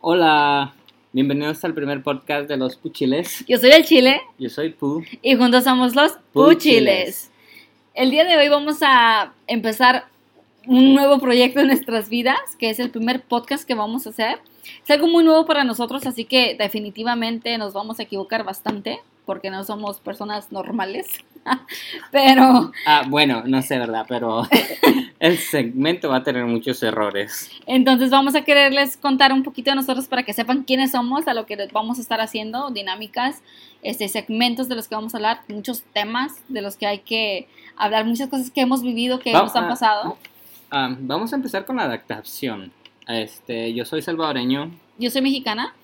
Hola, bienvenidos al primer podcast de los Puchiles. Yo soy del Chile Yo soy Pu. y juntos somos los Puchiles. Puchiles. El día de hoy vamos a empezar un nuevo proyecto en nuestras vidas, que es el primer podcast que vamos a hacer. Es algo muy nuevo para nosotros, así que definitivamente nos vamos a equivocar bastante, porque no somos personas normales. Pero Ah, bueno, no sé, ¿verdad? Pero el segmento va a tener muchos errores. entonces vamos a quererles contar un poquito de nosotros para que sepan quiénes somos, a lo que vamos a estar haciendo, dinámicas, este, segmentos de los que vamos a hablar, muchos temas de los que hay que hablar, muchas cosas que hemos vivido, que nos han ah, pasado. Ah, vamos a empezar con la adaptación. Este, yo soy salvadoreño, Yo soy mexicana,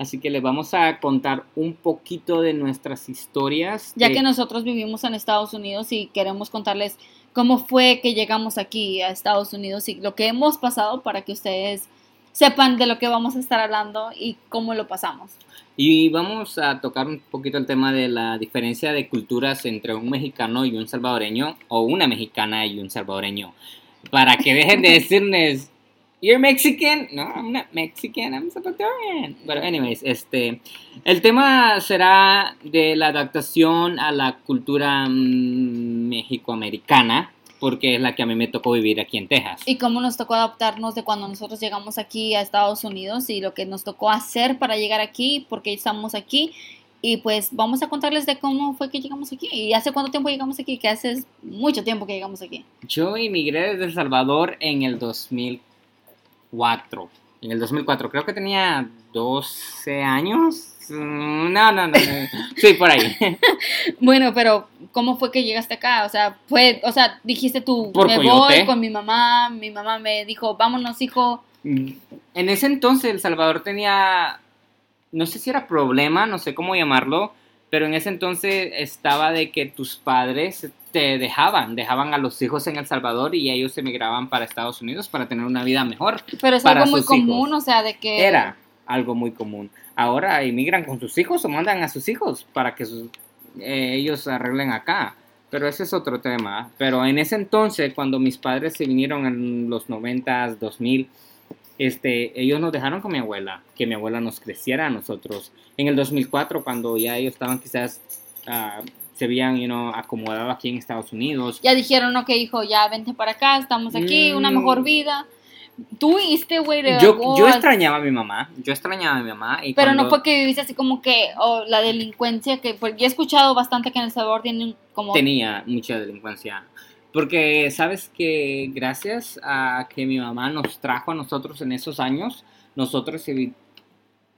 así que les vamos a contar un poquito de nuestras historias. ya de- que nosotros vivimos en Estados Unidos y queremos contarles cómo fue que llegamos aquí a Estados Unidos y lo que hemos pasado para que ustedes sepan de lo que vamos a estar hablando y cómo lo pasamos. Y vamos a tocar un poquito el tema de la diferencia de culturas entre un mexicano y un salvadoreño, o una mexicana y un salvadoreño. Para que dejen de decirles, You're Mexican. No, I'm not Mexican, I'm Salvadorian. Pero, anyways, este. El tema será de la adaptación a la cultura mm, mexicoamericana, porque es la que a mí me tocó vivir aquí en Texas. Y cómo nos tocó adaptarnos de cuando nosotros llegamos aquí a Estados Unidos y lo que nos tocó hacer para llegar aquí, porque estamos aquí. Y pues vamos a contarles de cómo fue que llegamos aquí y hace cuánto tiempo llegamos aquí, que hace mucho tiempo que llegamos aquí. Yo emigré desde El Salvador en el 2004. En el 2004, creo que tenía 12 años. Mm, No, no, no. no. Sí, por ahí. Bueno, pero ¿cómo fue que llegaste acá? O sea, fue, o sea, dijiste tú, Por me coyote. voy con mi mamá, mi mamá me dijo, vámonos, hijo. En ese entonces El Salvador tenía, no sé si era problema, no sé cómo llamarlo, pero en ese entonces estaba de que tus padres te dejaban, dejaban a los hijos en El Salvador y ellos emigraban para Estados Unidos para tener una vida mejor. Pero es Para algo muy común, hijos. o sea, de que... Era algo muy común. Ahora emigran con sus hijos o mandan a sus hijos para que sus- eh, ellos arreglen acá. Pero ese es otro tema. Pero en ese entonces, cuando mis padres se vinieron en los 90s, 2000, este, ellos nos dejaron con mi abuela, que mi abuela nos creciera a nosotros. En el 2004, cuando ya ellos estaban quizás, ah, se habían you know, acomodado aquí en Estados Unidos. Ya dijeron, ok, hijo, ya vente para acá, estamos aquí, una Mm. mejor vida. Tú viste, güey, de Yo, yo extrañaba a mi mamá, yo extrañaba a mi mamá. Y Pero no cuando- fue que viviste así como que, o la delincuencia, que pues, ya he escuchado bastante que en El Salvador tienen como... tenía mucha delincuencia. Porque sabes que gracias a que mi mamá nos trajo a nosotros en esos años, nosotros,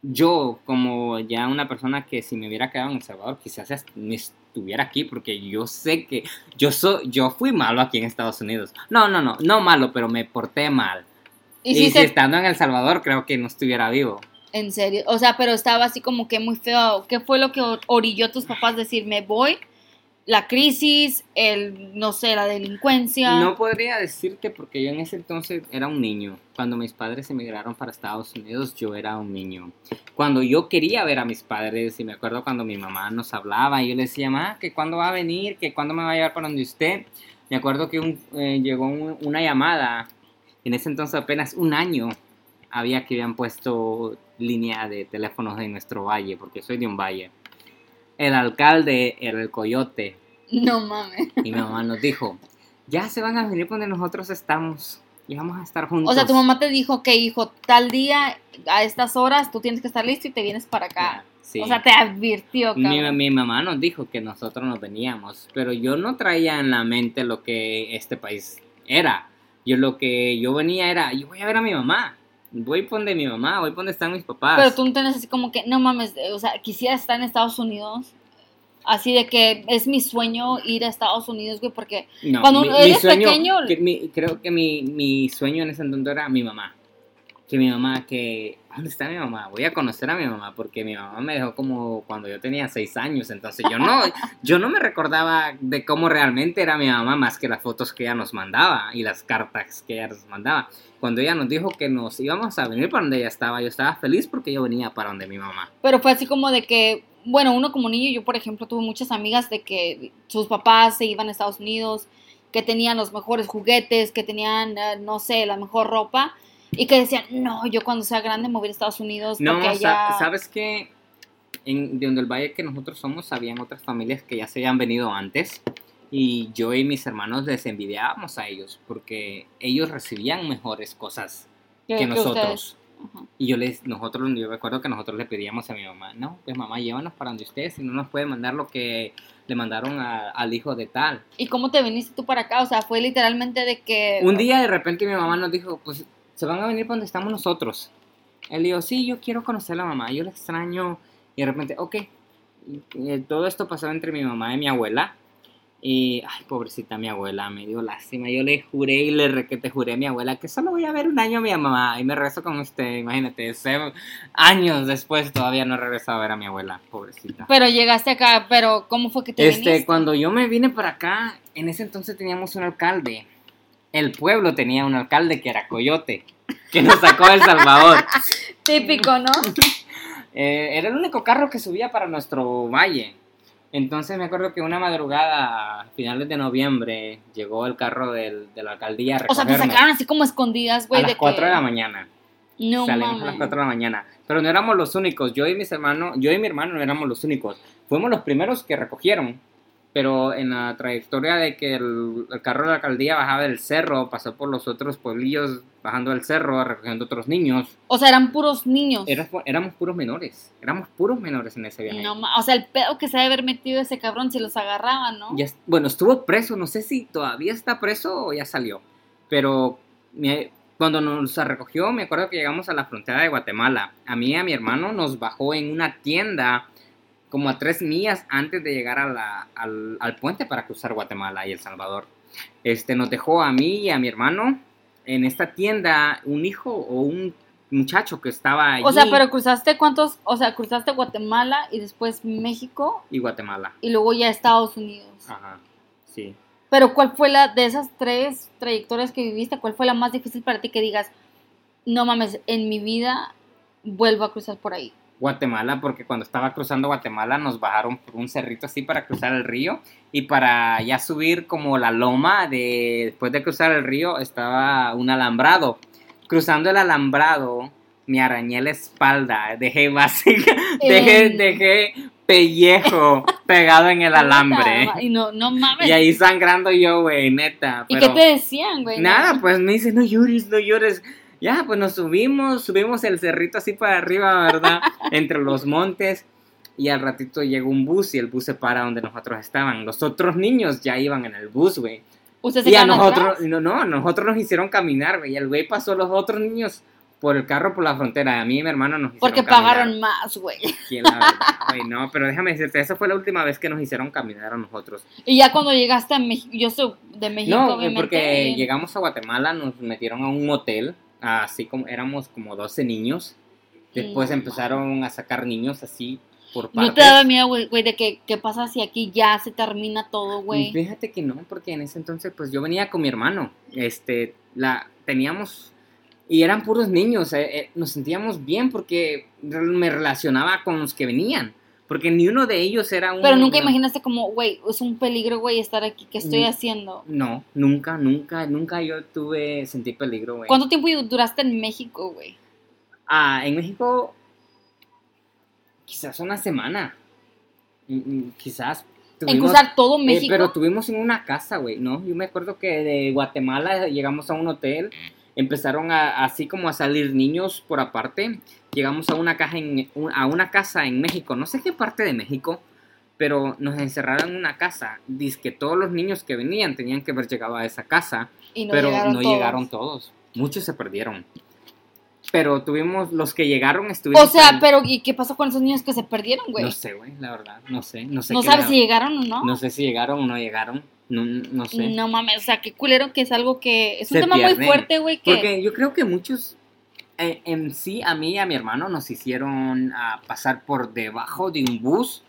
yo como ya una persona que si me hubiera quedado en El Salvador, quizás ni estuviera aquí, porque yo sé que yo, soy yo fui malo aquí en Estados Unidos. No, no, no, no malo, pero me porté mal. Y si se- estando en El Salvador, creo que no estuviera vivo. En serio, o sea, pero estaba así como que muy feo. ¿Qué fue lo que or- orilló a tus papás decir, me voy? La crisis, el, no sé, la delincuencia. No podría decirte porque yo en ese entonces era un niño. Cuando mis padres emigraron para Estados Unidos, yo era un niño. Cuando yo quería ver a mis padres, y me acuerdo cuando mi mamá nos hablaba, yo le decía, mamá, que cuándo va a venir, que cuándo me va a llevar para donde usted. Me acuerdo que eh, llegó un- una llamada, en ese entonces apenas un año había que habían puesto línea de teléfonos en nuestro valle, porque soy de un valle. El alcalde era el coyote. No mames. Y mi mamá nos dijo, ya se van a venir donde nosotros estamos. Y vamos a estar juntos. O sea, tu mamá te dijo que, hijo, tal día, a estas horas, tú tienes que estar listo y te vienes para acá. Sí. O sea, te advirtió, mi, mi mamá nos dijo que nosotros nos veníamos, pero yo no traía en la mente lo que este país era. Yo lo que yo venía era, yo voy a ver a mi mamá. Voy por donde mi mamá, voy por donde están mis papás. Pero tú no tenés así como que, no mames, o sea, quisiera estar en Estados Unidos. Así de que es mi sueño ir a Estados Unidos, güey, porque No, cuando eres pequeño- que mi- creo que mi, mi sueño en ese entonces era mi mamá. Que mi mamá, que... ¿Dónde está mi mamá? Voy a conocer a mi mamá porque mi mamá me dejó como cuando yo tenía seis años. Entonces yo no, yo no me recordaba de cómo realmente era mi mamá más que las fotos que ella nos mandaba y las cartas que ella nos mandaba. Cuando ella nos dijo que nos íbamos a venir para donde ella estaba, yo estaba feliz porque yo venía para donde mi mamá. Pero fue así como de que, bueno, uno como niño, yo por ejemplo tuve muchas amigas de que sus papás se iban a Estados Unidos, que tenían los mejores juguetes, que tenían, eh, no sé, la mejor ropa. Y que decían, no, yo cuando sea grande me voy a Estados Unidos. No, porque allá... sabes que en, de donde el valle que nosotros somos, habían otras familias que ya se habían venido antes. Y yo y mis hermanos les envidiábamos a ellos porque ellos recibían mejores cosas que, nosotros. ustedes. Ajá. Y yo les, nosotros, yo recuerdo que nosotros le pedíamos a mi mamá, no, pues mamá, llévanos para donde ustedes, si no nos puede mandar lo que le mandaron a- al hijo de tal. ¿Y cómo te viniste tú para acá? O sea, fue literalmente de que... Un día de repente mi mamá nos dijo, pues se van a venir para donde estamos nosotros. Él dijo, sí, yo quiero conocer a la mamá, yo la extraño. Y de repente, ok. Eh, todo esto pasó entre mi mamá y mi abuela. Y, ay, pobrecita mi abuela, me dio lástima. Yo le juré y le requete juré a mi abuela que solo voy a ver un año a mi mamá. Y me regreso con usted, imagínate. se- años después todavía no he regresado a ver a mi abuela, pobrecita. Pero llegaste acá, pero ¿cómo fue que te Este, viniste? cuando yo me vine para acá, en ese entonces teníamos un alcalde. El pueblo tenía un alcalde que era Coyote, que nos sacó de El Salvador. Típico, ¿no? Eh, era el único carro que subía para nuestro valle. Entonces me acuerdo que una madrugada, a finales de noviembre, llegó el carro del, de la alcaldía a O sea, te sacaron así como escondidas, güey. a las de 4 que... de la mañana. No Salimos a las 4 de la mañana. Pero no éramos los únicos. Yo y mis hermanos, yo y mi hermano no éramos los únicos. Fuimos los primeros que recogieron. Pero en la trayectoria de que el, el carro de la alcaldía bajaba del cerro, pasó por los otros pueblillos bajando del cerro, recogiendo otros niños. O sea, eran puros niños. Éramos puros menores. Éramos puros menores en ese viaje. No o sea, el pedo que se debe haber metido ese cabrón si los agarraban, ¿no? Ya bueno, estuvo preso. No sé si todavía está preso o ya salió. Pero me- cuando nos recogió, me acuerdo que llegamos a la frontera de Guatemala. A mí y a mi hermano nos bajó en una tienda como a tres millas antes de llegar a la- al, al puente para cruzar Guatemala y El Salvador. Este, nos dejó a mí y a mi hermano en esta tienda un hijo o un muchacho que estaba allí O sea, pero cruzaste cuántos, o sea, cruzaste Guatemala y después México y Guatemala. y luego ya Estados Unidos. Ajá, sí. Pero ¿cuál fue la de esas tres trayectorias que viviste? ¿Cuál fue la más difícil para ti que digas, no mames, en mi vida vuelvo a cruzar por ahí? Guatemala, porque cuando estaba cruzando Guatemala nos bajaron por un cerrito así para cruzar el río y para ya subir como la loma de después de cruzar el río estaba un alambrado. Cruzando el alambrado me arañé la espalda, dejé básica, dejé, dejé pellejo pegado en el alambre. Y no, no mames. Y ahí sangrando yo, güey, neta. ¿Y pero- qué te decían, güey? Nada, pues me dice, no llores, no llores. Ya, pues nos subimos, subimos el cerrito así para arriba, ¿verdad? Entre los montes. Y al ratito llegó un bus y el bus se para donde nosotros estaban. Los otros niños ya iban en el bus, güey. ¿Ustedes se Y a nosotros, atrás? no, no, a nosotros nos hicieron caminar, güey. Y el güey pasó los otros niños por el carro por la frontera. A mí y mi hermano nos hicieron Porque caminar. pagaron más, güey. Güey, no, pero déjame decirte, esa fue la última vez que nos hicieron caminar a nosotros. Y ya cuando llegaste a México, yo soy de México, No, obviamente. porque llegamos a Guatemala, nos metieron a un motel, así como éramos como 12 niños. Después empezaron a sacar niños así por partes. ¿No te daba miedo, güey, de que qué pasa si aquí ya se termina todo, güey? Fíjate que no, porque en ese entonces pues yo venía con mi hermano. Este, la teníamos y eran puros niños, eh, eh, nos sentíamos bien porque me relacionaba con los que venían, porque ni uno de ellos era un Pero nunca imaginaste como, güey, es un peligro, güey, estar aquí, ¿qué estoy haciendo? No, nunca, nunca, nunca yo tuve sentí peligro, güey. ¿Cuánto tiempo duraste en México, güey? Ah, en México, quizás una semana. Mm, mm, Quizás. En tuvimos- cruzar todo eh, México. pero tuvimos en una casa, güey, ¿no? Yo me acuerdo que de Guatemala llegamos a un hotel, empezaron a, así como a salir niños por aparte. Llegamos a una, caja en, a una casa en México, no sé qué parte de México, pero nos encerraron en una casa. Dice que todos los niños que venían tenían que haber llegado a esa casa y no pero llegaron no todos. llegaron todos. Muchos se perdieron. Pero tuvimos, los que llegaron estuvieron. O sea, pero ¿y qué pasó con esos niños que se perdieron, güey? No sé, güey, la verdad, no sé. No, sé No sabes si llegaron o no. No sé si llegaron o no llegaron. No, no sé. No mames, o sea, qué culero que es algo que... Es un Se tema muy fuerte, güey, que... Porque yo creo que muchos, eh, en sí, a mí y a mi hermano nos hicieron ah, pasar por debajo de un bus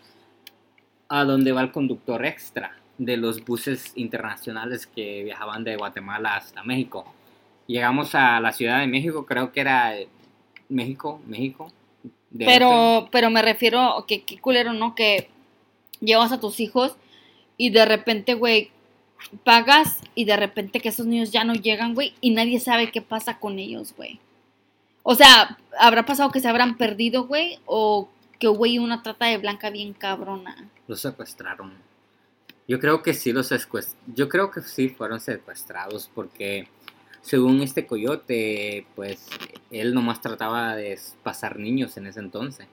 a donde va el conductor extra de los buses internacionales que viajaban de Guatemala hasta México. Llegamos a la Ciudad de México, creo que era eh, México, México. Pero, pero me refiero a que qué culero, ¿no? Que llevas a tus hijos y de repente, güey, pagas y de repente que esos niños ya no llegan, güey, y nadie sabe qué pasa con ellos, güey. O sea, ¿habrá pasado que se habrán perdido, güey? O que güey una trata de blanca bien cabrona. Los secuestraron. Yo creo que sí los secuestraron. Yo creo que sí fueron secuestrados porque según este coyote, pues él nomás trataba de pasar niños en ese entonces.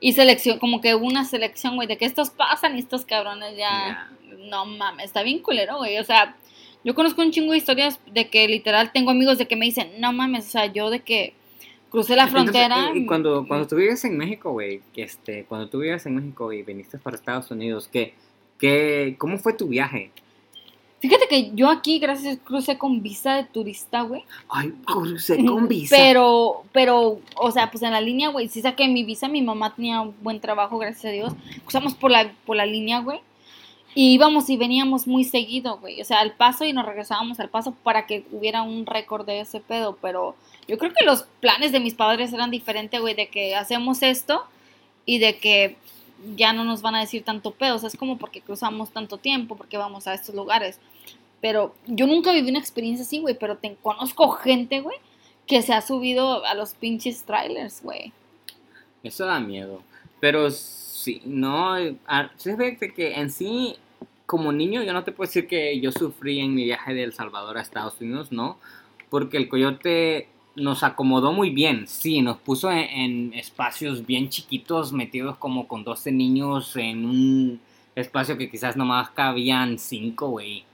Y selección, como que una selección, güey, de que estos pasan y estos cabrones ya... No mames, está bien culero, güey. O sea, yo conozco un chingo de historias de que literal tengo amigos de que me dicen, no mames, o sea, yo de que crucé la frontera. y cuando, cuando tú vives en México, güey, este, cuando tú vives en México y viniste para Estados Unidos, ¿qué, qué, ¿cómo fue tu viaje? Fíjate que yo aquí, gracias, crucé con visa de turista, güey. Ay, crucé con visa. Pero, pero, o sea, pues en la línea, güey, sí saqué mi visa, mi mamá tenía un buen trabajo, gracias a Dios. Cruzamos por la, por la línea, güey. Y íbamos y veníamos muy seguido, güey. O sea, al paso y nos regresábamos al paso para que hubiera un récord de ese pedo. Pero yo creo que los planes de mis padres eran diferentes, güey, de que hacemos esto y de que ya no nos van a decir tanto pedo. O sea, es como porque cruzamos tanto tiempo, porque vamos a estos lugares. Pero yo nunca viví una experiencia así, güey. Pero te conozco gente, güey, que se ha subido a los pinches trailers, güey. Eso da miedo. Pero sí, no. Ah, ve que en sí, como niño, yo no te puedo decir que yo sufrí en mi viaje de El Salvador a Estados Unidos, no. Porque el coyote nos acomodó muy bien, sí, nos puso en, espacios bien chiquitos, metidos como con 12 niños en un espacio que quizás nomás cabían 5, güey.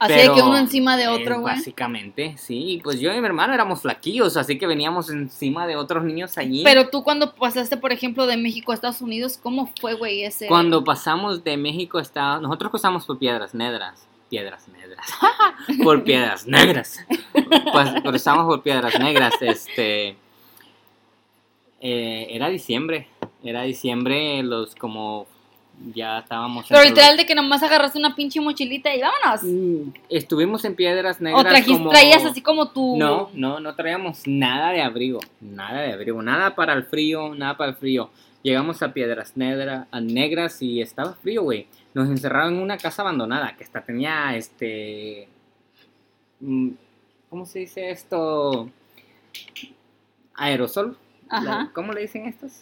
Así de que uno encima de otro, eh, güey. básicamente, sí. Pues yo y mi hermano éramos flaquillos, así que veníamos encima de otros niños allí. Pero tú cuando pasaste, por ejemplo, de México a Estados Unidos, ¿cómo fue, güey, ese...? Cuando pasamos de México a Estados... Nosotros pasamos por Piedras Negras piedras negras. por piedras negras. Pues cruzamos por piedras negras. Este. Eh, era diciembre. Era diciembre, los como. Ya estábamos. Pero literal de que nomás agarraste una pinche mochilita y vámonos. Mm, estuvimos en piedras negras. O trajiste, traías así como tú. No, no, no traíamos nada de abrigo. Nada de abrigo. Nada para el frío, nada para el frío. Llegamos a piedras negras, a negras y estaba frío, güey nos encerraron en una casa abandonada que hasta tenía este mm, ¿cómo se dice esto? aerosol Ajá. ¿cómo le dicen estos?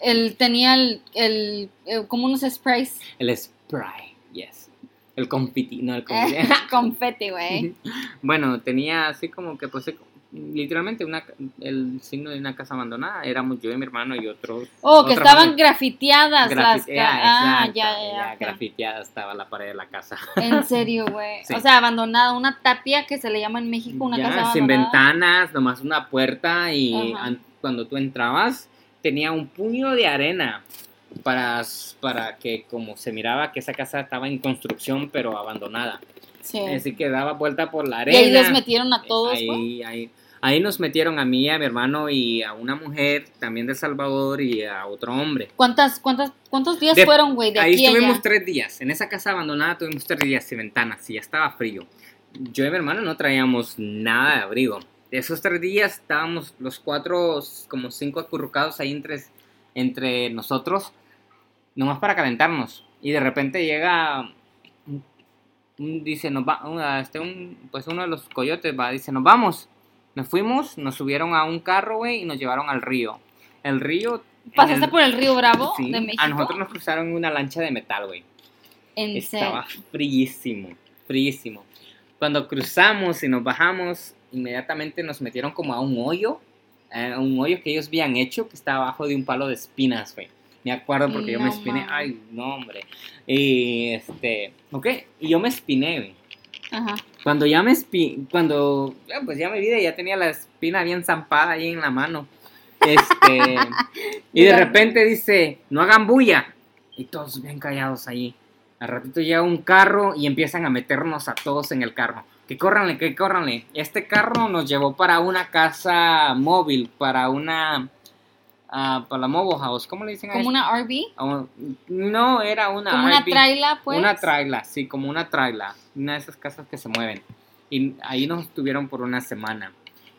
Él tenía el, el, eh, como unos sprays el spray yes el confeti no el confeti confeti güey bueno tenía así como que pues literalmente una, el signo de una casa abandonada. Éramos yo y mi hermano y otros. Oh, que estaban grafiteadas las Ah, ya, ya. Grafiteada estaba la pared de la casa. En serio, güey. O sea, abandonada, una tapia que se le llama en México una casa abandonada. Sin ventanas, nomás una puerta y cuando tú entrabas tenía un puño de arena para, para que como se miraba que esa casa estaba en construcción pero abandonada. Sí. Así que daba vuelta por la arena. Y ahí los metieron a todos. Ahí, ahí, Ahí nos metieron a mí, a mi hermano y a una mujer también de Salvador y a otro hombre. ¿Cuántas, cuántas, ¿Cuántos días fueron, güey? De ahí estuvimos tres días. En esa casa abandonada tuvimos tres días sin ventanas y ya estaba frío. Yo y mi hermano no traíamos nada de abrigo. De esos tres días estábamos los cuatro, como cinco acurrucados ahí entre, entre nosotros, nomás para calentarnos. Y de repente llega dice, nos va, este, un, pues uno de los coyotes va, dice, nos vamos. Nos fuimos, nos subieron a un carro, güey, y nos llevaron al río. El río... ¿Pasaste por el río Bravo de México? a nosotros nos cruzaron una lancha de metal, güey. ¿En Estaba fríísimo, fríísimo. Cuando cruzamos y nos bajamos, inmediatamente nos metieron como a un hoyo, un hoyo que ellos habían hecho, que estaba abajo de un palo de espinas, güey. Me acuerdo porque yo me espiné. Ay, no, hombre. Y este, ok, y yo me espiné, Cuando ya me espi cuando pues ya me vi, ya tenía la espina bien zampada ahí en la mano. Este, y de repente dice, no hagan bulla. Y todos bien callados ahí. Al ratito llega un carro y empiezan a meternos a todos en el carro. Que córranle, que córranle. Este carro nos llevó para una casa móvil, para una Ah, para la mobile house, ¿cómo le dicen ¿Como una RV? Ah, no, era una ¿Como una traila, pues? Una traila, sí, como una traila. Una de esas casas que se mueven. Y ahí nos estuvieron por una semana.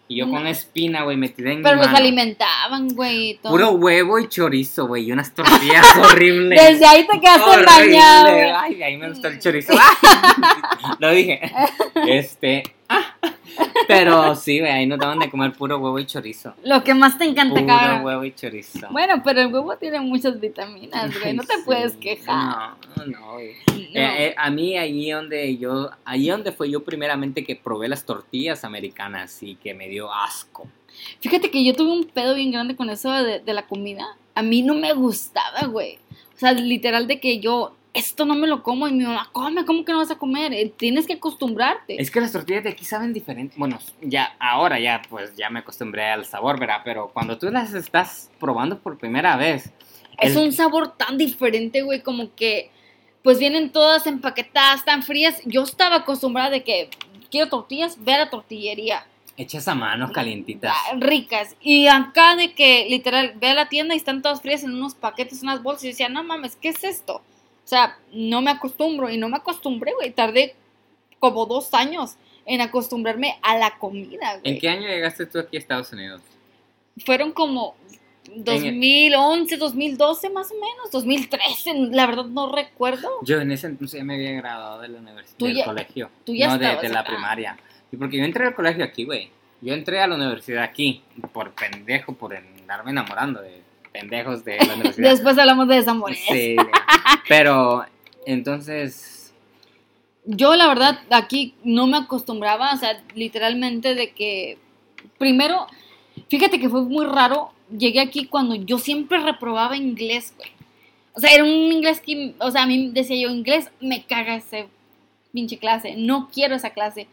Y yo con espina, güey, metida en Pero nos alimentaban, güey. Puro huevo y chorizo, güey, y unas tortillas horribles. Desde ahí te quedaste bañado. Ay, ahí me gustó el chorizo. Lo dije. Este. Pero sí, güey, ahí nos daban de comer puro huevo y chorizo. Lo que más te encanta, Puro cabrón. huevo y chorizo. Bueno, pero el huevo tiene muchas vitaminas, güey. No te puedes quejar. No, no, güey. No. Eh, eh, a mí allí donde yo, allí donde fue yo primeramente que probé las tortillas americanas y que me dio asco. Fíjate que yo tuve un pedo bien grande con eso de, de la comida. A mí no me gustaba, güey. O sea, literal de que yo, esto no me lo como y mi mamá, come, ¿cómo que no vas a comer? Eh, Tienes que acostumbrarte. Es que las tortillas de aquí saben diferente. Bueno, ya ahora ya pues ya me acostumbré al sabor, ¿verdad? Pero cuando tú las estás probando por primera vez, Es el- un sabor tan diferente, güey, como que pues vienen todas empaquetadas, tan frías. Yo estaba acostumbrada de que quiero tortillas, ve a la tortillería. hechas a mano calientitas. Ricas. Y acá de que literal ve a la tienda y están todas frías en unos paquetes, unas bolsas. Y decía, no mames, ¿qué es esto? O sea, no me acostumbro. Y no me acostumbré, güey. Tardé como dos años en acostumbrarme a la comida, güey. ¿En qué año llegaste tú aquí a Estados Unidos? Fueron como 2011, 2012 más o menos, 2013, la verdad no recuerdo. Yo en ese entonces ya me había graduado de la universidad, Tú del ya- colegio. tú ya no, de, la acá. primaria. Y porque yo entré al colegio aquí, güey. Yo entré a la universidad aquí, por pendejo, por andarme enamorando de pendejos de la universidad. Después hablamos de desamores. Sí, pero entonces, Yo la verdad aquí no me acostumbraba, o sea, literalmente de que primero, fíjate que fue muy raro, llegué aquí cuando yo siempre reprobaba inglés, güey. O sea, era un inglés que, o sea, a mí decía yo, inglés me caga ese pinche clase, no quiero esa clase.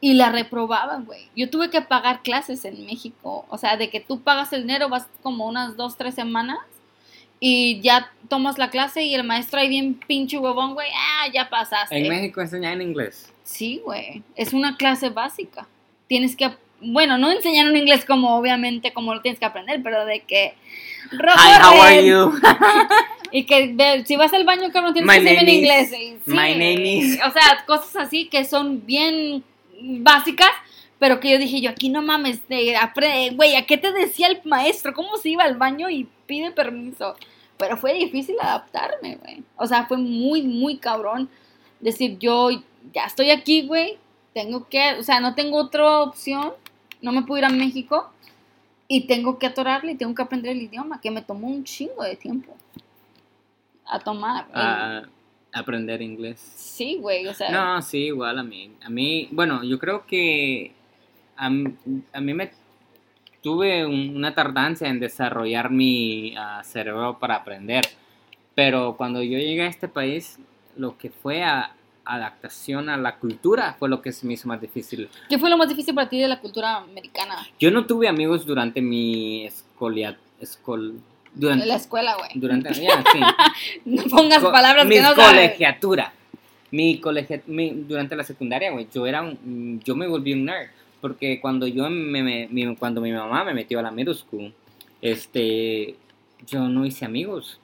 Y la reprobaba, güey. Yo tuve que pagar clases en México. O sea, de que tú pagas el dinero, vas como unas dos, tres semanas y ya tomas la clase y el maestro ahí bien pinche huevón, güey, ah, ya pasaste. en México enseñan inglés. Sí, güey. Es una clase básica. Tienes que, bueno, no enseñar un inglés como obviamente como lo tienes que aprender, pero de que Hi, how are you? y que si vas al baño, cabrón, tienes My que decirme en inglés. y- my name is- O sea, cosas así que son bien básicas, pero que yo dije yo, aquí no mames, güey, ¿a qué te decía el maestro? ¿Cómo se iba al baño y pide permiso? Pero fue difícil adaptarme, güey. O sea, fue muy, muy cabrón decir, yo ya estoy aquí, güey, tengo que, o sea, no tengo otra opción, no me puedo ir a México y tengo que atorarle y tengo que aprender el idioma, que me tomó un chingo de tiempo a tomar. Aprender inglés. Sí, güey, o sea. No, sí, igual a mí. A mí, bueno, yo creo que a, a mí me tuve un- una tardancia en desarrollar mi ah, cerebro para aprender. Pero cuando yo llegué a este país, lo que fue a, adaptación a la cultura fue lo que se me hizo más difícil. ¿Qué fue lo más difícil para ti de la cultura americana? Yo no tuve amigos durante mi escolia, escol, durante, la escuela, güey. durante, ya, sí. No pongas Co- palabras mi que no sabes. colegiatura. Mi colegia, mi- durante la secundaria, güey, yo era un, yo me volví un nerd. Porque cuando yo me, me- mi- cuando mi mamá me metió a la middle school, este, yo no hice amigos.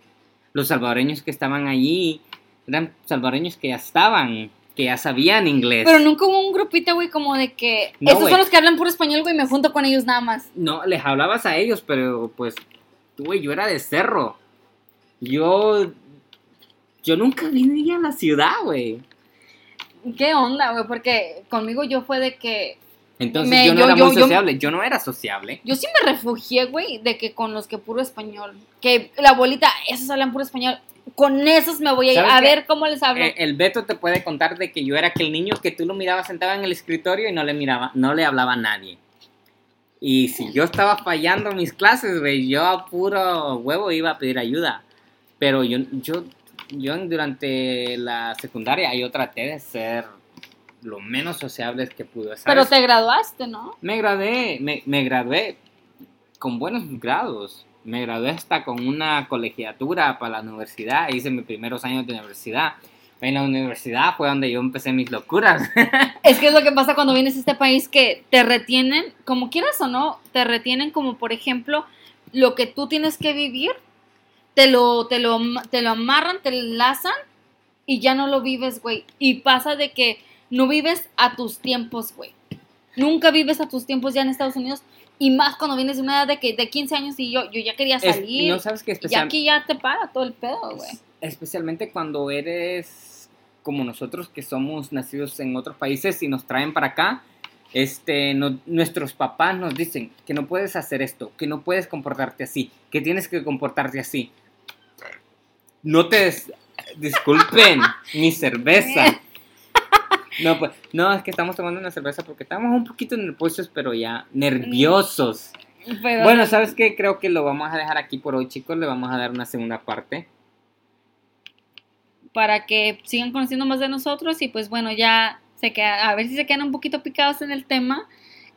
Los salvadoreños que estaban allí eran salvadoreños que ya estaban, que ya sabían inglés. Pero nunca hubo un grupito, güey, como de que. No, Estos son los que hablan puro español, güey, me junto con ellos nada más. No, les hablabas a ellos, pero pues, güey, yo era de cerro. Yo, yo nunca vine a la ciudad, güey. ¿Qué onda, güey? Porque conmigo yo fue de que. Entonces Me- yo no yo- era yo- muy sociable, yo no era sociable. Yo sí me refugié, güey, de que con los que puro español. Que la abuelita, esos hablan puro español. Con esos me voy a ir ¿Sabes a ver cómo les hablo. Eh, el Beto te puede contar de que yo era aquel niño que tú lo mirabas sentado en el escritorio y no le miraba, no le hablaba a nadie. Y si yo estaba fallando mis clases, güey, yo a puro huevo iba a pedir ayuda. Pero yo, yo, yo durante la secundaria yo traté de ser lo menos sociable que pude. ¿sabes? Pero te graduaste, ¿no? Me gradué, me, me gradué con buenos grados. Me gradué hasta con una colegiatura para la universidad. Hice mis primeros años de universidad. En la universidad fue donde yo empecé mis locuras. Es que es lo que pasa cuando vienes a este país que te retienen, como quieras o no, te retienen como por ejemplo lo que tú tienes que vivir, te lo, te lo, te lo amarran, te lo enlazan y ya no lo vives, güey. Y pasa de que no vives a tus tiempos, güey. Nunca vives a tus tiempos ya en Estados Unidos y más cuando vienes de una edad de, que, de 15 años y yo, yo ya quería Es- salir. no sabes que y especial- aquí ya te para todo el pedo, güey. especialmente cuando eres como nosotros que somos nacidos en otros países y nos traen para acá, este, no- nuestros papás nos dicen que no puedes hacer esto, que no puedes comportarte así, que tienes que comportarte así. No te des- disculpen, mi cerveza. No, pues, no, es que estamos tomando una cerveza porque estamos un poquito nerviosos, pero ya nerviosos. Pero- Bueno, ¿sabes qué? Creo que lo vamos a dejar aquí por hoy, chicos. Le vamos a dar una segunda parte. Para que sigan conociendo más de nosotros y pues bueno, ya se queda, a ver si se quedan un poquito picados en el tema.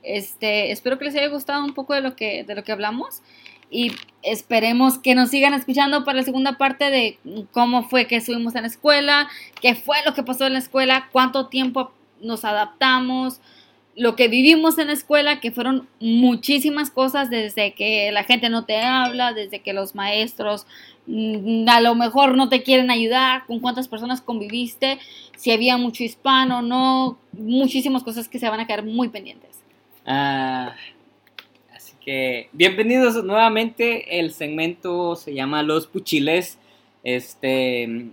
Este, espero que les haya gustado un poco de lo que, de lo que hablamos y esperemos que nos sigan escuchando para la segunda parte de cómo fue que estuvimos en la escuela, qué fue lo que pasó en la escuela, cuánto tiempo nos adaptamos, lo que vivimos en la escuela, que fueron muchísimas cosas desde que la gente no te habla, desde que los maestros mm, a lo mejor no te quieren ayudar, con cuántas personas conviviste, si había mucho hispano, no, muchísimas cosas que se van a quedar muy pendientes. Ah, así que bienvenidos nuevamente. El segmento se llama Los Puchiles. Este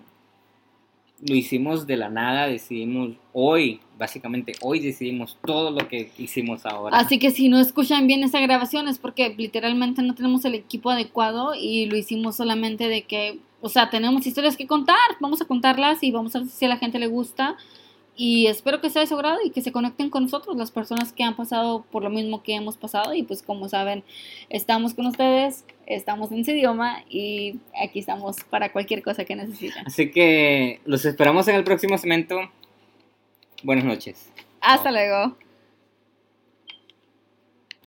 lo hicimos de la nada, decidimos hoy, básicamente hoy decidimos todo lo que hicimos ahora. Así que si no escuchan bien esta grabación es porque literalmente no tenemos el equipo adecuado y lo hicimos solamente de que, o sea, tenemos historias que contar, vamos a contarlas y vamos a ver si a la gente le gusta. Y espero que sea de su agrado y que se conecten con nosotros, las personas que han pasado por lo mismo que hemos pasado. Y pues como saben, estamos con ustedes, estamos en ese idioma y aquí estamos para cualquier cosa que necesiten. Así que los esperamos en el próximo segmento. Buenas noches. Hasta luego.